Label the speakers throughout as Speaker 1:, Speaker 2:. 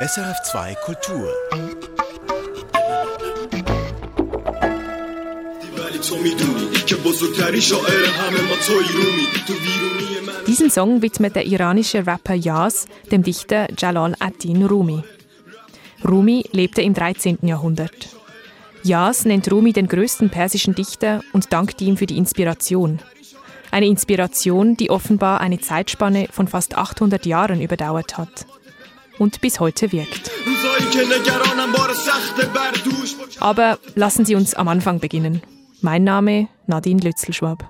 Speaker 1: SRF2 Kultur.
Speaker 2: Diesen Song widmet der iranische Rapper Yas dem Dichter Jalal ad-Din Rumi. Rumi lebte im 13. Jahrhundert. Yas nennt Rumi den größten persischen Dichter und dankt ihm für die Inspiration. Eine Inspiration, die offenbar eine Zeitspanne von fast 800 Jahren überdauert hat und bis heute wirkt. Aber lassen Sie uns am Anfang beginnen. Mein Name Nadine Lützelschwab.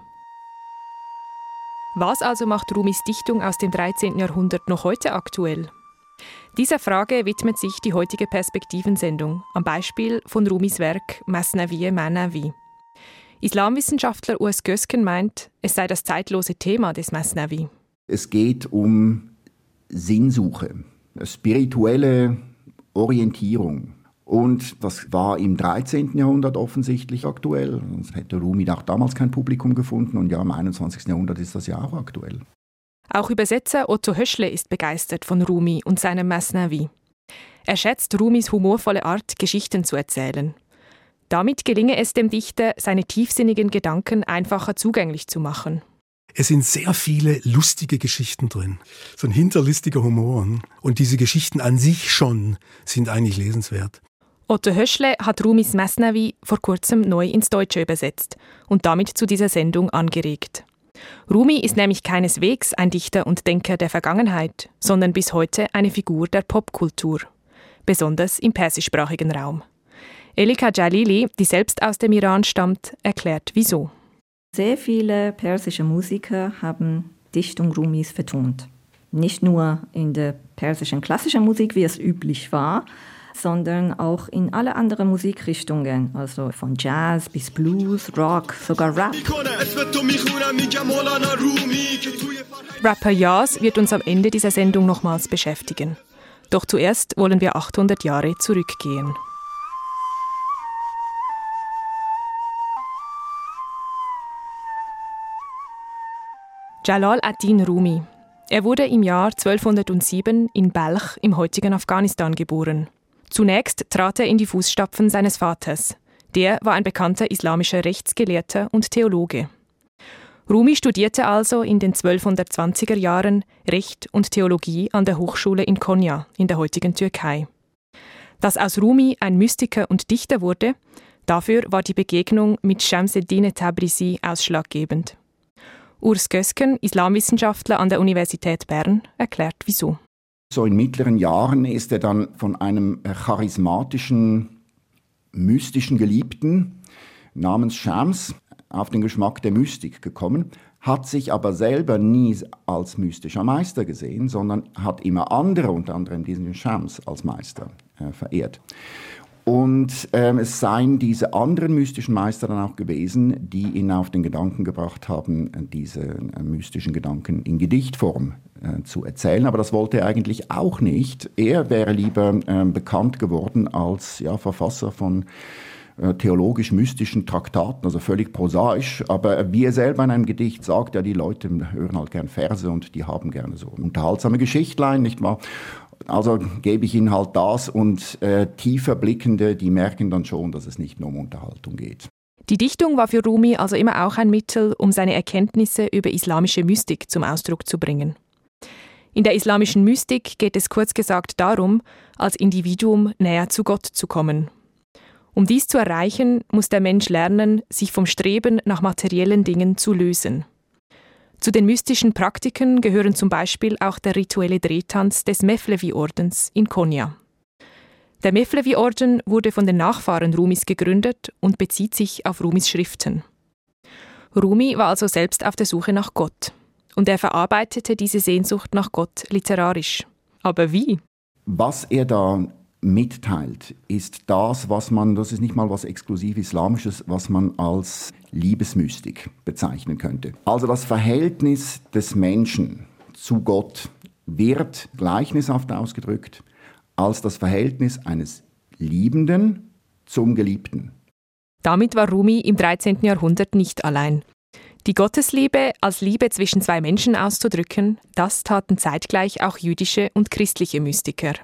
Speaker 2: Was also macht Rumis Dichtung aus dem 13. Jahrhundert noch heute aktuell? Dieser Frage widmet sich die heutige Perspektivensendung am Beispiel von Rumis Werk Masnavi Manavi. Islamwissenschaftler Urs Gösken meint, es sei das zeitlose Thema des Masnavi.
Speaker 3: Es geht um Sinnsuche, spirituelle Orientierung. Und das war im 13. Jahrhundert offensichtlich aktuell. Sonst hätte Rumi auch damals kein Publikum gefunden. Und ja, im 21. Jahrhundert ist das ja auch aktuell.
Speaker 2: Auch Übersetzer Otto Höschle ist begeistert von Rumi und seinem Masnavi. Er schätzt Rumis humorvolle Art, Geschichten zu erzählen. Damit gelinge es dem Dichter, seine tiefsinnigen Gedanken einfacher zugänglich zu machen.
Speaker 4: Es sind sehr viele lustige Geschichten drin, so ein hinterlistiger Humor. Und diese Geschichten an sich schon sind eigentlich lesenswert.
Speaker 2: Otto Höschle hat Rumis Mesnavi vor kurzem neu ins Deutsche übersetzt und damit zu dieser Sendung angeregt. Rumi ist nämlich keineswegs ein Dichter und Denker der Vergangenheit, sondern bis heute eine Figur der Popkultur, besonders im persischsprachigen Raum. Elika Jalili, die selbst aus dem Iran stammt, erklärt wieso.
Speaker 5: Sehr viele persische Musiker haben Dichtung Rumis vertont. Nicht nur in der persischen klassischen Musik, wie es üblich war, sondern auch in alle anderen Musikrichtungen, also von Jazz bis Blues, Rock, sogar Rap.
Speaker 2: Rapper Yas wird uns am Ende dieser Sendung nochmals beschäftigen. Doch zuerst wollen wir 800 Jahre zurückgehen. Jalal ad-Din Rumi. Er wurde im Jahr 1207 in Balch im heutigen Afghanistan geboren. Zunächst trat er in die Fußstapfen seines Vaters. Der war ein bekannter islamischer Rechtsgelehrter und Theologe. Rumi studierte also in den 1220er Jahren Recht und Theologie an der Hochschule in Konya in der heutigen Türkei. Dass aus Rumi ein Mystiker und Dichter wurde, dafür war die Begegnung mit Shamseddin Tabrizi ausschlaggebend. Urs Gösken, Islamwissenschaftler an der Universität Bern, erklärt wieso.
Speaker 3: So in mittleren Jahren ist er dann von einem charismatischen, mystischen Geliebten namens Shams auf den Geschmack der Mystik gekommen, hat sich aber selber nie als mystischer Meister gesehen, sondern hat immer andere, unter anderem diesen Shams, als Meister äh, verehrt. Und ähm, es seien diese anderen mystischen Meister dann auch gewesen, die ihn auf den Gedanken gebracht haben, diese äh, mystischen Gedanken in Gedichtform äh, zu erzählen. Aber das wollte er eigentlich auch nicht. Er wäre lieber äh, bekannt geworden als ja, Verfasser von äh, theologisch-mystischen Traktaten, also völlig prosaisch. Aber wie er selber in einem Gedicht sagt, ja, die Leute hören halt gern Verse und die haben gerne so unterhaltsame Geschichtlein, nicht wahr? Also gebe ich ihnen halt das und äh, tiefer Blickende, die merken dann schon, dass es nicht nur um Unterhaltung geht.
Speaker 2: Die Dichtung war für Rumi also immer auch ein Mittel, um seine Erkenntnisse über islamische Mystik zum Ausdruck zu bringen. In der islamischen Mystik geht es kurz gesagt darum, als Individuum näher zu Gott zu kommen. Um dies zu erreichen, muss der Mensch lernen, sich vom Streben nach materiellen Dingen zu lösen. Zu den mystischen Praktiken gehören zum Beispiel auch der rituelle Drehtanz des Mevlevi-Ordens in Konya. Der Mevlevi-Orden wurde von den Nachfahren Rumis gegründet und bezieht sich auf Rumis Schriften. Rumi war also selbst auf der Suche nach Gott und er verarbeitete diese Sehnsucht nach Gott literarisch. Aber wie?
Speaker 3: Was er da mitteilt, ist das, was man, das ist nicht mal was exklusiv Islamisches, was man als Liebesmystik bezeichnen könnte. Also das Verhältnis des Menschen zu Gott wird gleichnishaft ausgedrückt als das Verhältnis eines Liebenden zum Geliebten.
Speaker 2: Damit war Rumi im 13. Jahrhundert nicht allein. Die Gottesliebe als Liebe zwischen zwei Menschen auszudrücken, das taten zeitgleich auch jüdische und christliche Mystiker.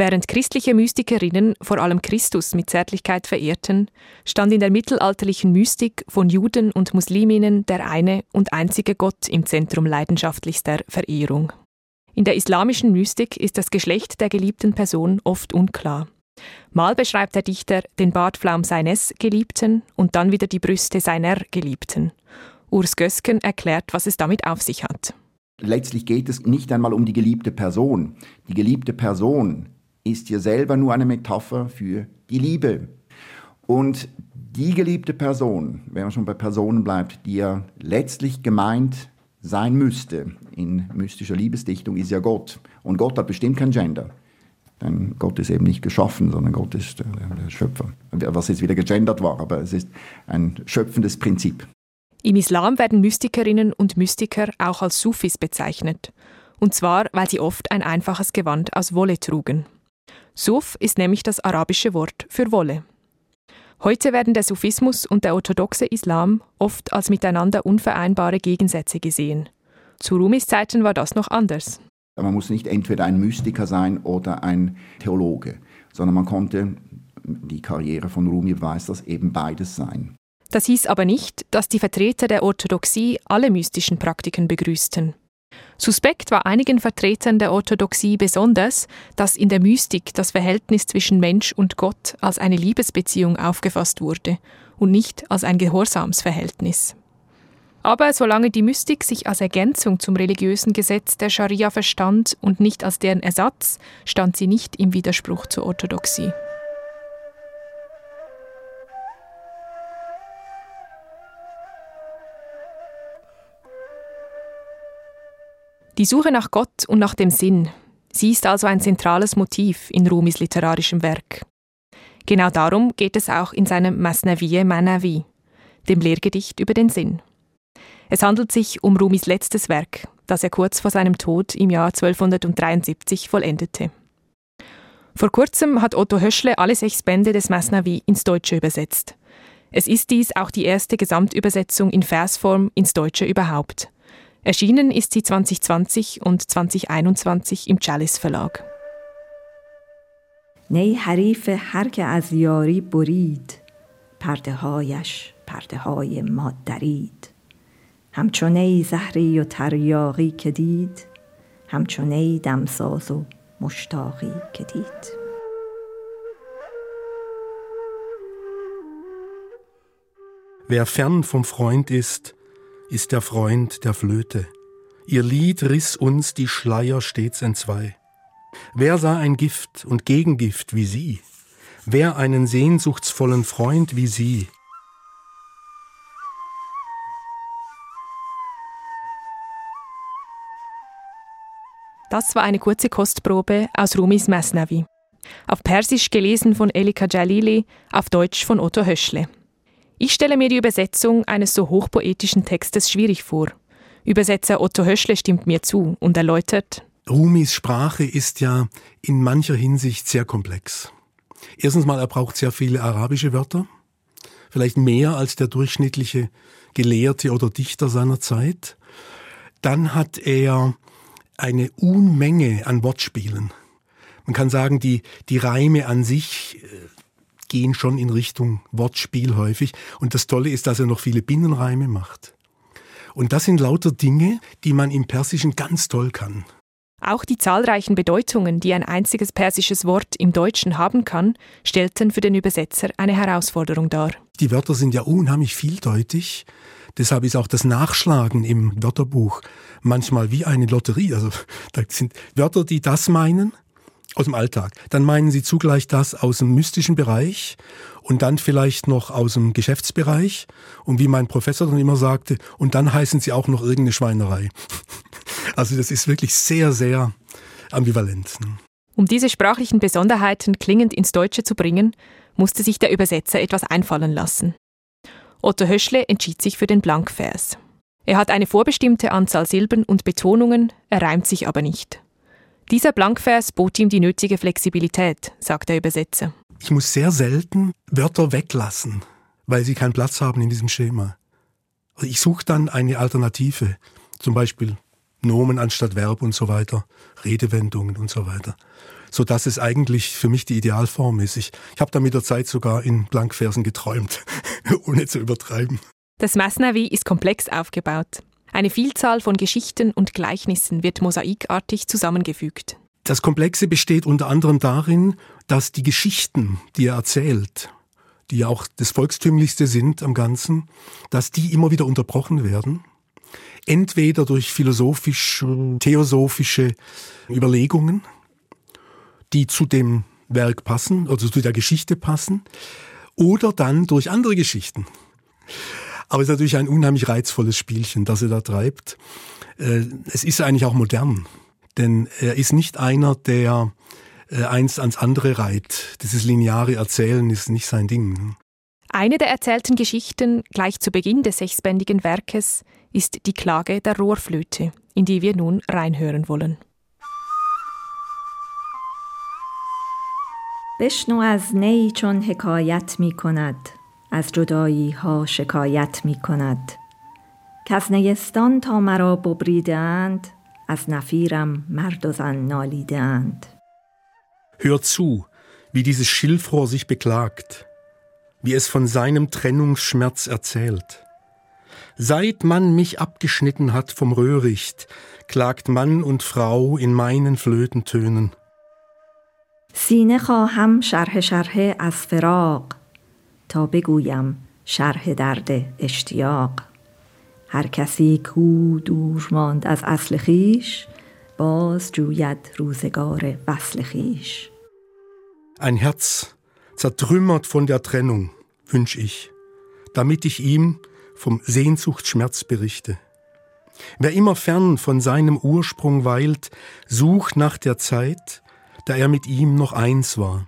Speaker 2: Während christliche Mystikerinnen vor allem Christus mit Zärtlichkeit verehrten, stand in der mittelalterlichen Mystik von Juden und Musliminnen der eine und einzige Gott im Zentrum leidenschaftlichster Verehrung. In der islamischen Mystik ist das Geschlecht der geliebten Person oft unklar. Mal beschreibt der Dichter den Bartflaum seines Geliebten und dann wieder die Brüste seiner Geliebten. Urs Gösken erklärt, was es damit auf sich hat.
Speaker 3: Letztlich geht es nicht einmal um die geliebte Person. Die geliebte Person ist hier selber nur eine Metapher für die Liebe. Und die geliebte Person, wenn man schon bei Personen bleibt, die ja letztlich gemeint sein müsste in mystischer Liebesdichtung, ist ja Gott. Und Gott hat bestimmt kein Gender. Denn Gott ist eben nicht geschaffen, sondern Gott ist der, der Schöpfer. Was jetzt wieder gegendert war, aber es ist ein schöpfendes Prinzip.
Speaker 2: Im Islam werden Mystikerinnen und Mystiker auch als Sufis bezeichnet. Und zwar, weil sie oft ein einfaches Gewand aus Wolle trugen. Suf ist nämlich das arabische Wort für Wolle. Heute werden der Sufismus und der orthodoxe Islam oft als miteinander unvereinbare Gegensätze gesehen. Zu Rumis Zeiten war das noch anders.
Speaker 3: Man muss nicht entweder ein Mystiker sein oder ein Theologe, sondern man konnte, die Karriere von Rumi beweist das, eben beides sein.
Speaker 2: Das hieß aber nicht, dass die Vertreter der Orthodoxie alle mystischen Praktiken begrüßten. Suspekt war einigen Vertretern der Orthodoxie besonders, dass in der Mystik das Verhältnis zwischen Mensch und Gott als eine Liebesbeziehung aufgefasst wurde und nicht als ein Gehorsamsverhältnis. Aber solange die Mystik sich als Ergänzung zum religiösen Gesetz der Scharia verstand und nicht als deren Ersatz, stand sie nicht im Widerspruch zur Orthodoxie. Die Suche nach Gott und nach dem Sinn, sie ist also ein zentrales Motiv in Rumis literarischem Werk. Genau darum geht es auch in seinem Masnaviye Manavi, dem Lehrgedicht über den Sinn. Es handelt sich um Rumis letztes Werk, das er kurz vor seinem Tod im Jahr 1273 vollendete. Vor kurzem hat Otto Höschle alle sechs Bände des Masnavi ins Deutsche übersetzt. Es ist dies auch die erste Gesamtübersetzung in Versform ins Deutsche überhaupt. Erschienen ist sie 2020 und 2021 im Chalice Verlag.
Speaker 5: نی حریف هر که از یاری برید پرده هایش پرده های ما درید همچونه زهری و تریاقی که دید همچونه دمساز و مشتاقی که دید
Speaker 4: Wer fern vom Freund ist, ist der Freund der Flöte. Ihr Lied riss uns die Schleier stets entzwei. Wer sah ein Gift und Gegengift wie sie? Wer einen sehnsuchtsvollen Freund wie sie?
Speaker 2: Das war eine kurze Kostprobe aus Rumis Masnavi. Auf Persisch gelesen von Elika Jalili, auf Deutsch von Otto Höschle. Ich stelle mir die Übersetzung eines so hochpoetischen Textes schwierig vor. Übersetzer Otto Höschle stimmt mir zu und erläutert,
Speaker 4: Rumis Sprache ist ja in mancher Hinsicht sehr komplex. Erstens mal, er braucht sehr viele arabische Wörter, vielleicht mehr als der durchschnittliche Gelehrte oder Dichter seiner Zeit. Dann hat er eine Unmenge an Wortspielen. Man kann sagen, die, die Reime an sich äh, gehen schon in Richtung Wortspiel häufig. Und das Tolle ist, dass er noch viele Binnenreime macht. Und das sind lauter Dinge, die man im Persischen ganz toll kann.
Speaker 2: Auch die zahlreichen Bedeutungen, die ein einziges persisches Wort im Deutschen haben kann, stellten für den Übersetzer eine Herausforderung dar.
Speaker 4: Die Wörter sind ja unheimlich vieldeutig. Deshalb ist auch das Nachschlagen im Wörterbuch manchmal wie eine Lotterie. Also da sind Wörter, die das meinen aus dem Alltag. Dann meinen sie zugleich das aus dem mystischen Bereich und dann vielleicht noch aus dem Geschäftsbereich. Und wie mein Professor dann immer sagte, und dann heißen sie auch noch irgendeine Schweinerei. Also das ist wirklich sehr, sehr ambivalent. Ne?
Speaker 2: Um diese sprachlichen Besonderheiten klingend ins Deutsche zu bringen, musste sich der Übersetzer etwas einfallen lassen. Otto Höschle entschied sich für den Blankvers. Er hat eine vorbestimmte Anzahl Silben und Betonungen, er reimt sich aber nicht. Dieser Blankvers bot ihm die nötige Flexibilität, sagt der Übersetzer.
Speaker 4: Ich muss sehr selten Wörter weglassen, weil sie keinen Platz haben in diesem Schema. Also ich suche dann eine Alternative, zum Beispiel Nomen anstatt Verb und so weiter, Redewendungen und so weiter. so dass es eigentlich für mich die Idealform ist. Ich, ich habe da mit der Zeit sogar in Blankversen geträumt, ohne zu übertreiben.
Speaker 2: Das Masnavi ist komplex aufgebaut. Eine Vielzahl von Geschichten und Gleichnissen wird mosaikartig zusammengefügt.
Speaker 4: Das Komplexe besteht unter anderem darin, dass die Geschichten, die er erzählt, die ja auch das Volkstümlichste sind am Ganzen, dass die immer wieder unterbrochen werden. Entweder durch philosophisch, theosophische Überlegungen, die zu dem Werk passen, also zu der Geschichte passen, oder dann durch andere Geschichten. Aber es ist natürlich ein unheimlich reizvolles Spielchen, das er da treibt. Äh, es ist eigentlich auch modern, denn er ist nicht einer, der äh, eins ans andere reiht. Dieses lineare Erzählen ist nicht sein Ding.
Speaker 2: Eine der erzählten Geschichten gleich zu Beginn des sechsbändigen Werkes ist die Klage der Rohrflöte, in die wir nun reinhören wollen.
Speaker 5: بشنو از نی چون حکایت می کند از جدایی ها شکایت می کند که از نیستان تا مرا ببریدند از نفیرم مرد و زن نالیدند
Speaker 4: Hör zu, wie dieses Schilfrohr sich beklagt, wie es von seinem Trennungsschmerz erzählt. Seit man mich abgeschnitten hat vom Röhricht, klagt Mann und Frau in meinen Flötentönen.
Speaker 5: سینه خواهم شرح شرح از فراق تا بگویم شرح درد اشتیاق هر کسی کو دور ماند از اصل خیش باز جوید روزگار وصل خیش
Speaker 4: Ein Herz, zertrümmert von der Trennung, wünsch ich, damit ich ihm vom Sehnsuchtsschmerz berichte. Wer immer fern von seinem Ursprung weilt, sucht nach der Zeit, da er mit ihm noch eins war.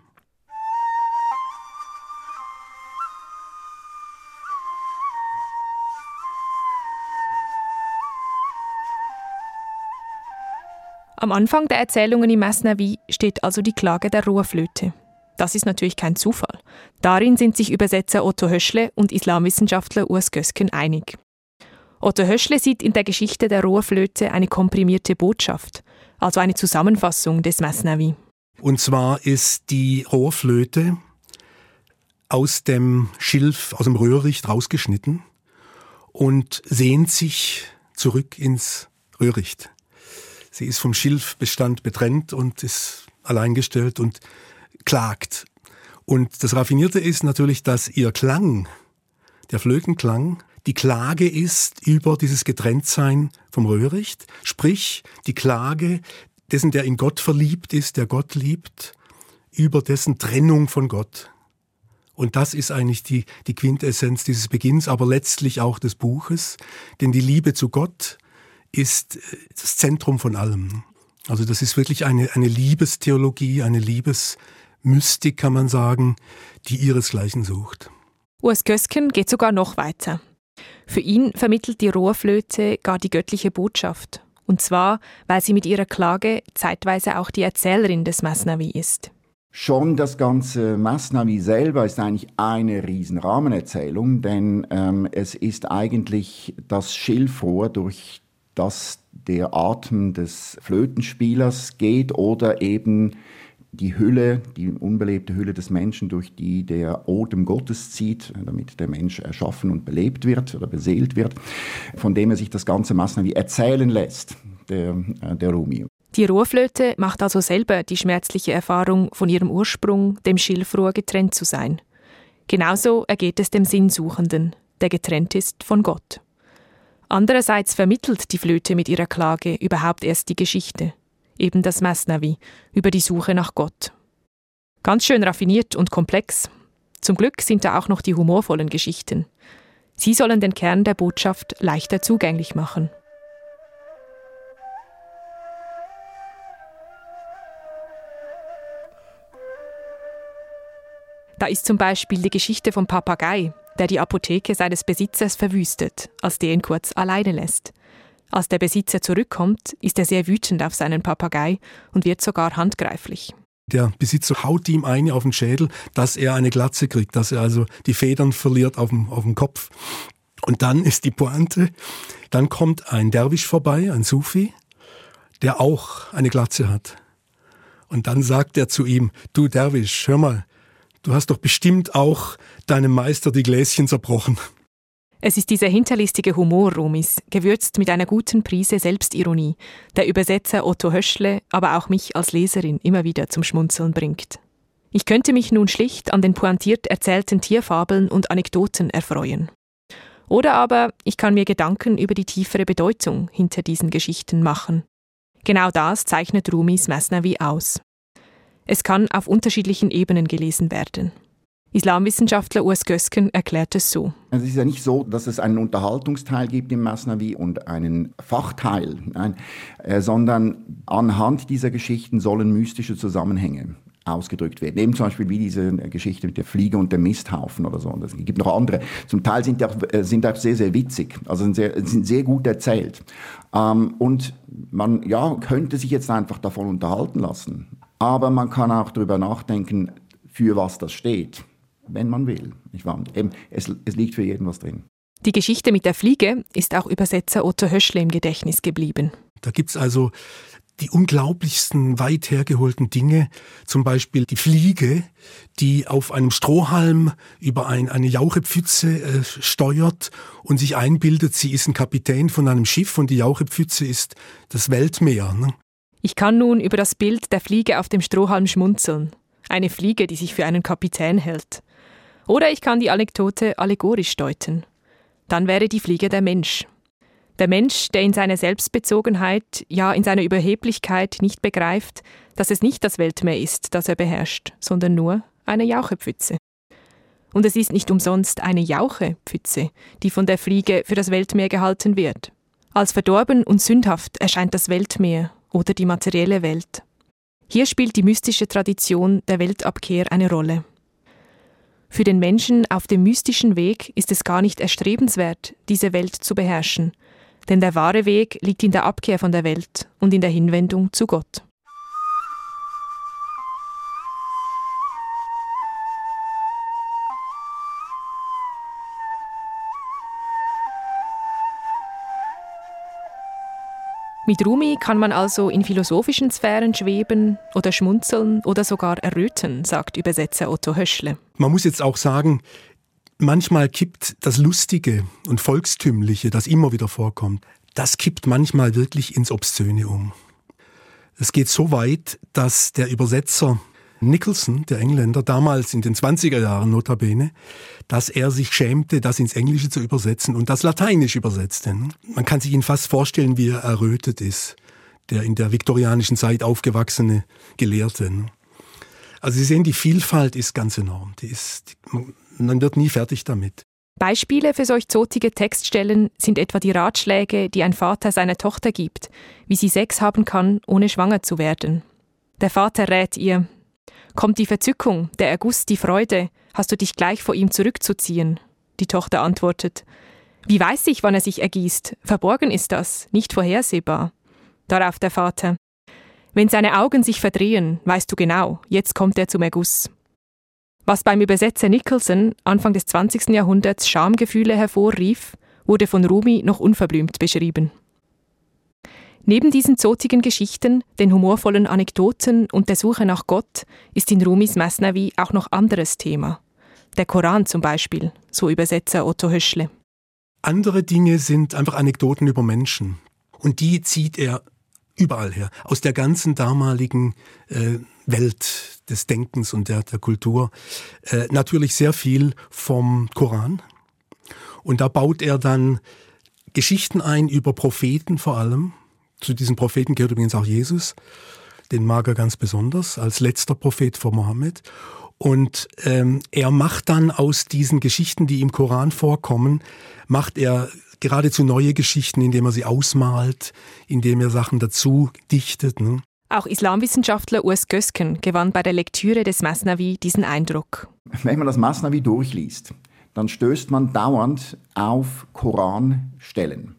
Speaker 2: Am Anfang der Erzählungen im Mesnavi steht also die Klage der Rohrflöte. Das ist natürlich kein Zufall. Darin sind sich Übersetzer Otto Höschle und Islamwissenschaftler Urs Gösken einig. Otto Höschle sieht in der Geschichte der Rohrflöte eine komprimierte Botschaft, also eine Zusammenfassung des Mesnavi.
Speaker 4: Und zwar ist die Rohrflöte aus dem Schilf, aus dem Röhricht rausgeschnitten und sehnt sich zurück ins Röhricht. Sie ist vom Schilfbestand getrennt und ist alleingestellt und klagt. Und das Raffinierte ist natürlich, dass ihr Klang, der Flötenklang, die Klage ist über dieses Getrenntsein vom Röhricht, sprich die Klage dessen, der in Gott verliebt ist, der Gott liebt, über dessen Trennung von Gott. Und das ist eigentlich die, die Quintessenz dieses Beginns, aber letztlich auch des Buches. Denn die Liebe zu Gott ist äh, das Zentrum von allem. Also das ist wirklich eine, eine Liebestheologie, eine Liebesmystik, kann man sagen, die ihresgleichen sucht.
Speaker 2: Urs Gösken geht sogar noch weiter. Für ihn vermittelt die Rohrflöte gar die göttliche Botschaft. Und zwar, weil sie mit ihrer Klage zeitweise auch die Erzählerin des Masnavi ist.
Speaker 3: Schon das ganze Masnavi selber ist eigentlich eine Riesenrahmenerzählung, denn ähm, es ist eigentlich das Schilfrohr, durch das der Atem des Flötenspielers geht oder eben die Hülle, die unbelebte Hülle des Menschen, durch die der Odem Gottes zieht, damit der Mensch erschaffen und belebt wird oder beseelt wird, von dem er sich das ganze Masnavi erzählen lässt, der, äh, der Rumi.
Speaker 2: Die Rohrflöte macht also selber die schmerzliche Erfahrung, von ihrem Ursprung, dem Schilfrohr, getrennt zu sein. Genauso ergeht es dem Sinnsuchenden, der getrennt ist von Gott. Andererseits vermittelt die Flöte mit ihrer Klage überhaupt erst die Geschichte, eben das Masnavi, über die Suche nach Gott. Ganz schön raffiniert und komplex. Zum Glück sind da auch noch die humorvollen Geschichten. Sie sollen den Kern der Botschaft leichter zugänglich machen. Da ist zum Beispiel die Geschichte vom Papagei, der die Apotheke seines Besitzers verwüstet, als der ihn kurz alleine lässt. Als der Besitzer zurückkommt, ist er sehr wütend auf seinen Papagei und wird sogar handgreiflich.
Speaker 4: Der Besitzer haut ihm eine auf den Schädel, dass er eine Glatze kriegt, dass er also die Federn verliert auf dem, auf dem Kopf. Und dann ist die Pointe, dann kommt ein Derwisch vorbei, ein Sufi, der auch eine Glatze hat. Und dann sagt er zu ihm, du Derwisch, hör mal, du hast doch bestimmt auch deinem Meister die Gläschen zerbrochen.
Speaker 2: Es ist dieser hinterlistige Humor Rumis, gewürzt mit einer guten Prise Selbstironie, der Übersetzer Otto Höschle, aber auch mich als Leserin immer wieder zum Schmunzeln bringt. Ich könnte mich nun schlicht an den pointiert erzählten Tierfabeln und Anekdoten erfreuen. Oder aber ich kann mir Gedanken über die tiefere Bedeutung hinter diesen Geschichten machen. Genau das zeichnet Rumis Mesnavi aus. Es kann auf unterschiedlichen Ebenen gelesen werden. Islamwissenschaftler Urs Gösken erklärt es so.
Speaker 3: Es ist ja nicht so, dass es einen Unterhaltungsteil gibt im Masnavi und einen Fachteil, nein, äh, sondern anhand dieser Geschichten sollen mystische Zusammenhänge ausgedrückt werden. Eben zum Beispiel wie diese Geschichte mit der Fliege und dem Misthaufen oder so. Und es gibt noch andere. Zum Teil sind die auch, äh, sind auch sehr, sehr witzig. Also sind sehr, sind sehr gut erzählt. Ähm, und man ja, könnte sich jetzt einfach davon unterhalten lassen. Aber man kann auch darüber nachdenken, für was das steht wenn man will. Nicht wahr? Eben, es, es liegt für jeden was drin.
Speaker 2: Die Geschichte mit der Fliege ist auch Übersetzer Otto Höschle im Gedächtnis geblieben.
Speaker 4: Da gibt es also die unglaublichsten weit hergeholten Dinge, zum Beispiel die Fliege, die auf einem Strohhalm über ein, eine Jauchepfütze äh, steuert und sich einbildet, sie ist ein Kapitän von einem Schiff und die Jauchepfütze ist das Weltmeer. Ne?
Speaker 2: Ich kann nun über das Bild der Fliege auf dem Strohhalm schmunzeln. Eine Fliege, die sich für einen Kapitän hält. Oder ich kann die Anekdote allegorisch deuten. Dann wäre die Fliege der Mensch. Der Mensch, der in seiner Selbstbezogenheit, ja in seiner Überheblichkeit nicht begreift, dass es nicht das Weltmeer ist, das er beherrscht, sondern nur eine Jauchepfütze. Und es ist nicht umsonst eine Jauchepfütze, die von der Fliege für das Weltmeer gehalten wird. Als verdorben und sündhaft erscheint das Weltmeer oder die materielle Welt. Hier spielt die mystische Tradition der Weltabkehr eine Rolle. Für den Menschen auf dem mystischen Weg ist es gar nicht erstrebenswert, diese Welt zu beherrschen, denn der wahre Weg liegt in der Abkehr von der Welt und in der Hinwendung zu Gott. Mit Rumi kann man also in philosophischen Sphären schweben oder schmunzeln oder sogar erröten, sagt Übersetzer Otto Höschle.
Speaker 4: Man muss jetzt auch sagen, manchmal kippt das Lustige und Volkstümliche, das immer wieder vorkommt, das kippt manchmal wirklich ins Obszöne um. Es geht so weit, dass der Übersetzer Nicholson, der Engländer, damals in den 20er Jahren notabene, dass er sich schämte, das ins Englische zu übersetzen und das Lateinisch übersetzte. Man kann sich ihn fast vorstellen, wie er errötet ist, der in der viktorianischen Zeit aufgewachsene Gelehrte. Also Sie sehen, die Vielfalt ist ganz enorm. Die ist, man wird nie fertig damit.
Speaker 2: Beispiele für solch zotige Textstellen sind etwa die Ratschläge, die ein Vater seiner Tochter gibt, wie sie Sex haben kann, ohne schwanger zu werden. Der Vater rät ihr, Kommt die Verzückung, der Erguss, die Freude, hast du dich gleich vor ihm zurückzuziehen? Die Tochter antwortet, Wie weiß ich, wann er sich ergießt? Verborgen ist das, nicht vorhersehbar. Darauf der Vater, Wenn seine Augen sich verdrehen, weißt du genau, jetzt kommt er zum Erguss. Was beim Übersetzer Nicholson Anfang des 20. Jahrhunderts Schamgefühle hervorrief, wurde von Rumi noch unverblümt beschrieben. Neben diesen zotigen Geschichten, den humorvollen Anekdoten und der Suche nach Gott ist in Rumis Masnavi auch noch anderes Thema. Der Koran zum Beispiel, so Übersetzer Otto Höschle.
Speaker 4: Andere Dinge sind einfach Anekdoten über Menschen. Und die zieht er überall her, aus der ganzen damaligen äh, Welt des Denkens und der, der Kultur. Äh, natürlich sehr viel vom Koran. Und da baut er dann Geschichten ein über Propheten vor allem, zu diesen Propheten gehört übrigens auch Jesus. Den mag er ganz besonders als letzter Prophet vor Mohammed. Und ähm, er macht dann aus diesen Geschichten, die im Koran vorkommen, macht er geradezu neue Geschichten, indem er sie ausmalt, indem er Sachen dazu dichtet. Ne?
Speaker 2: Auch Islamwissenschaftler Urs Gösken gewann bei der Lektüre des Masnavi diesen Eindruck.
Speaker 3: Wenn man das Masnavi durchliest, dann stößt man dauernd auf Koranstellen.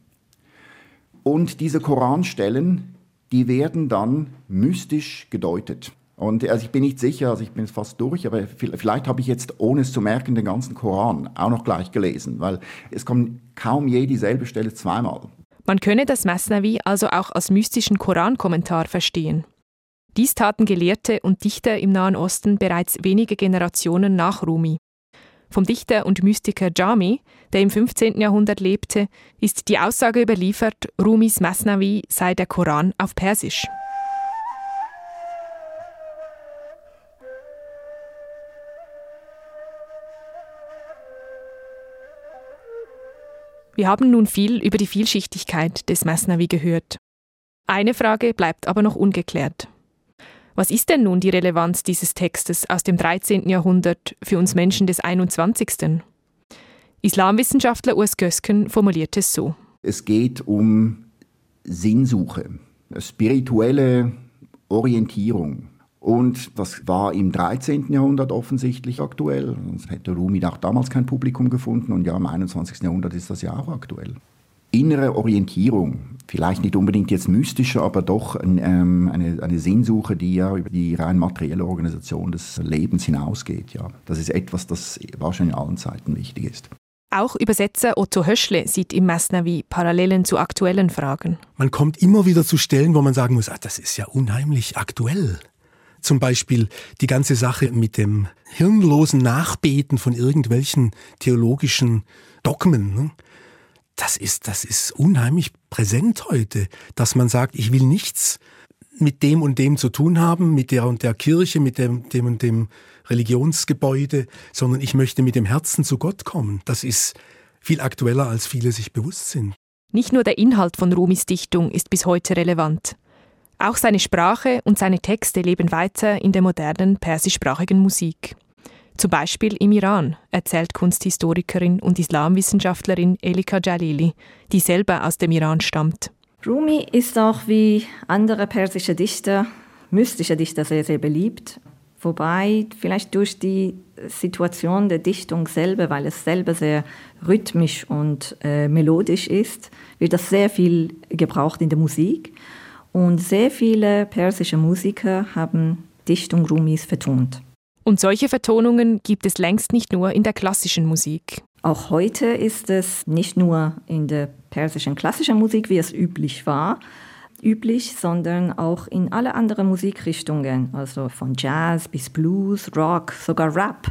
Speaker 3: Und diese Koranstellen, die werden dann mystisch gedeutet. Und also ich bin nicht sicher, also ich bin fast durch, aber vielleicht habe ich jetzt, ohne es zu merken, den ganzen Koran auch noch gleich gelesen, weil es kommt kaum je dieselbe Stelle zweimal.
Speaker 2: Man könne das Masnavi also auch als mystischen Korankommentar verstehen. Dies taten Gelehrte und Dichter im Nahen Osten bereits wenige Generationen nach Rumi. Vom Dichter und Mystiker Jami, der im 15. Jahrhundert lebte, ist die Aussage überliefert, Rumis Masnavi sei der Koran auf Persisch. Wir haben nun viel über die Vielschichtigkeit des Masnavi gehört. Eine Frage bleibt aber noch ungeklärt. Was ist denn nun die Relevanz dieses Textes aus dem 13. Jahrhundert für uns Menschen des 21.? Islamwissenschaftler Urs Gösken formuliert es so.
Speaker 3: Es geht um Sinnsuche, spirituelle Orientierung. Und das war im 13. Jahrhundert offensichtlich aktuell. Sonst hätte Rumi auch damals kein Publikum gefunden. Und ja, im 21. Jahrhundert ist das ja auch aktuell innere Orientierung, vielleicht nicht unbedingt jetzt mystische, aber doch ähm, eine, eine Sehnsuche, die ja über die rein materielle Organisation des Lebens hinausgeht. Ja. Das ist etwas, das wahrscheinlich in allen Zeiten wichtig ist.
Speaker 2: Auch Übersetzer Otto Höschle sieht im Masnavi Parallelen zu aktuellen Fragen.
Speaker 4: Man kommt immer wieder zu Stellen, wo man sagen muss, ah, das ist ja unheimlich aktuell. Zum Beispiel die ganze Sache mit dem hirnlosen Nachbeten von irgendwelchen theologischen Dogmen. Ne? Das ist, das ist unheimlich präsent heute, dass man sagt, ich will nichts mit dem und dem zu tun haben, mit der und der Kirche, mit dem, dem und dem Religionsgebäude, sondern ich möchte mit dem Herzen zu Gott kommen. Das ist viel aktueller, als viele sich bewusst sind.
Speaker 2: Nicht nur der Inhalt von Rumis Dichtung ist bis heute relevant. Auch seine Sprache und seine Texte leben weiter in der modernen persischsprachigen Musik. Zum Beispiel im Iran, erzählt Kunsthistorikerin und Islamwissenschaftlerin Elika Jalili, die selber aus dem Iran stammt.
Speaker 5: Rumi ist auch wie andere persische Dichter, mystische Dichter sehr, sehr beliebt. Wobei vielleicht durch die Situation der Dichtung selber, weil es selber sehr rhythmisch und äh, melodisch ist, wird das sehr viel gebraucht in der Musik. Und sehr viele persische Musiker haben Dichtung Rumis vertont.
Speaker 2: Und solche Vertonungen gibt es längst nicht nur in der klassischen Musik.
Speaker 5: Auch heute ist es nicht nur in der persischen klassischen Musik, wie es üblich war, üblich, sondern auch in alle anderen Musikrichtungen, also von Jazz bis Blues, Rock, sogar Rap.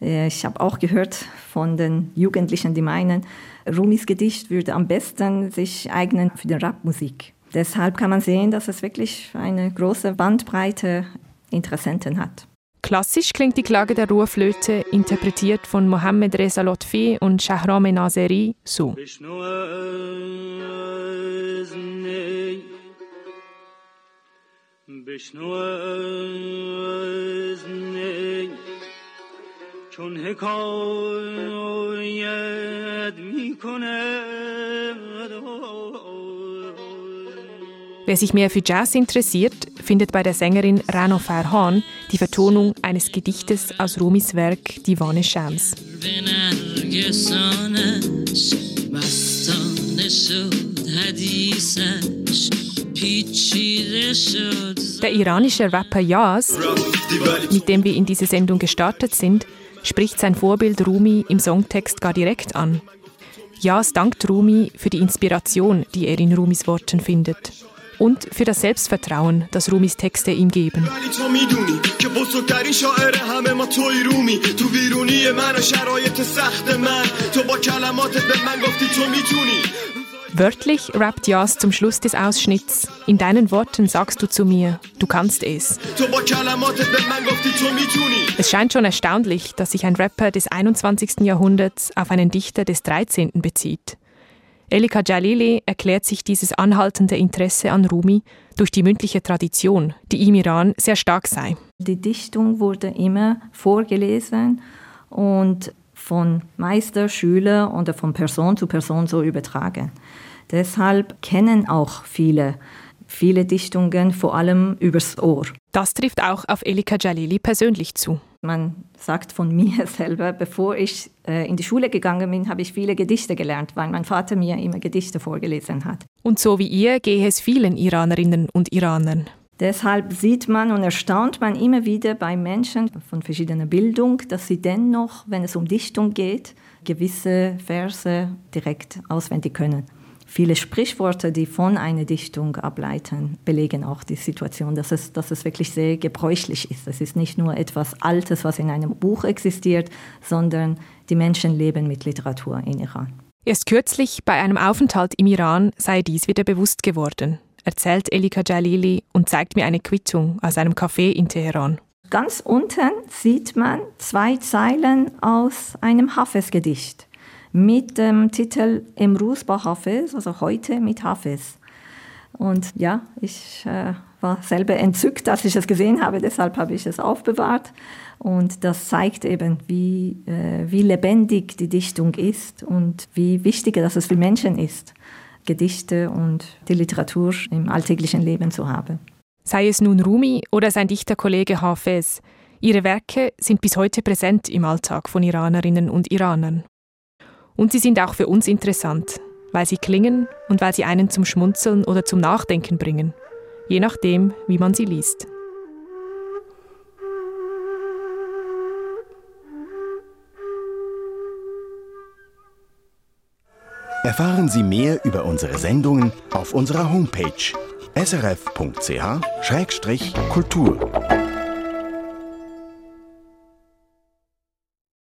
Speaker 5: Äh, ich habe auch gehört von den Jugendlichen, die meinen, Rumis Gedicht würde am besten sich eignen für die Rapmusik. Deshalb kann man sehen, dass es wirklich eine große Bandbreite Interessenten hat.
Speaker 2: Klassisch klingt die Klage der Ruhrflöte, interpretiert von Mohammed Reza Lotfi und Shahram Nazeri, so. چون حکایت می Wer sich mehr für Jazz interessiert, findet bei der Sängerin Rano Farhan die Vertonung eines Gedichtes aus Rumis Werk Divane Shams. Der iranische Rapper Yaz, mit dem wir in diese Sendung gestartet sind, spricht sein Vorbild Rumi im Songtext gar direkt an. Yaz dankt Rumi für die Inspiration, die er in Rumis Worten findet und für das Selbstvertrauen, das Rumis Texte ihm geben. Wörtlich rappt Jas zum Schluss des Ausschnitts. In deinen Worten sagst du zu mir, du kannst es. Es scheint schon erstaunlich, dass sich ein Rapper des 21. Jahrhunderts auf einen Dichter des 13. bezieht. Elika Jalili erklärt sich dieses anhaltende Interesse an Rumi durch die mündliche Tradition, die im Iran sehr stark sei.
Speaker 5: Die Dichtung wurde immer vorgelesen und von Meister, Schüler oder von Person zu Person so übertragen. Deshalb kennen auch viele viele Dichtungen vor allem übers Ohr.
Speaker 2: Das trifft auch auf Elika Jalili persönlich zu.
Speaker 5: Man sagt von mir selber, bevor ich äh, in die Schule gegangen bin, habe ich viele Gedichte gelernt, weil mein Vater mir immer Gedichte vorgelesen hat.
Speaker 2: Und so wie ihr gehe es vielen Iranerinnen und Iranern.
Speaker 5: Deshalb sieht man und erstaunt man immer wieder bei Menschen von verschiedener Bildung, dass sie dennoch, wenn es um Dichtung geht, gewisse Verse direkt auswendig können. Viele Sprichworte, die von einer Dichtung ableiten, belegen auch die Situation, dass es, dass es wirklich sehr gebräuchlich ist. Es ist nicht nur etwas Altes, was in einem Buch existiert, sondern die Menschen leben mit Literatur in Iran.
Speaker 2: Erst kürzlich bei einem Aufenthalt im Iran sei dies wieder bewusst geworden, erzählt Elika Jalili und zeigt mir eine Quittung aus einem Café in Teheran.
Speaker 5: Ganz unten sieht man zwei Zeilen aus einem Hafez-Gedicht mit dem Titel Emruz ba Hafez, also heute mit Hafez. Und ja, ich äh, war selber entzückt, als ich es gesehen habe, deshalb habe ich es aufbewahrt. Und das zeigt eben, wie, äh, wie lebendig die Dichtung ist und wie wichtig dass es für Menschen ist, Gedichte und die Literatur im alltäglichen Leben zu haben.
Speaker 2: Sei es nun Rumi oder sein Dichterkollege Hafez, ihre Werke sind bis heute präsent im Alltag von Iranerinnen und Iranern. Und sie sind auch für uns interessant, weil sie klingen und weil sie einen zum Schmunzeln oder zum Nachdenken bringen, je nachdem, wie man sie liest.
Speaker 1: Erfahren Sie mehr über unsere Sendungen auf unserer Homepage srf.ch-kultur.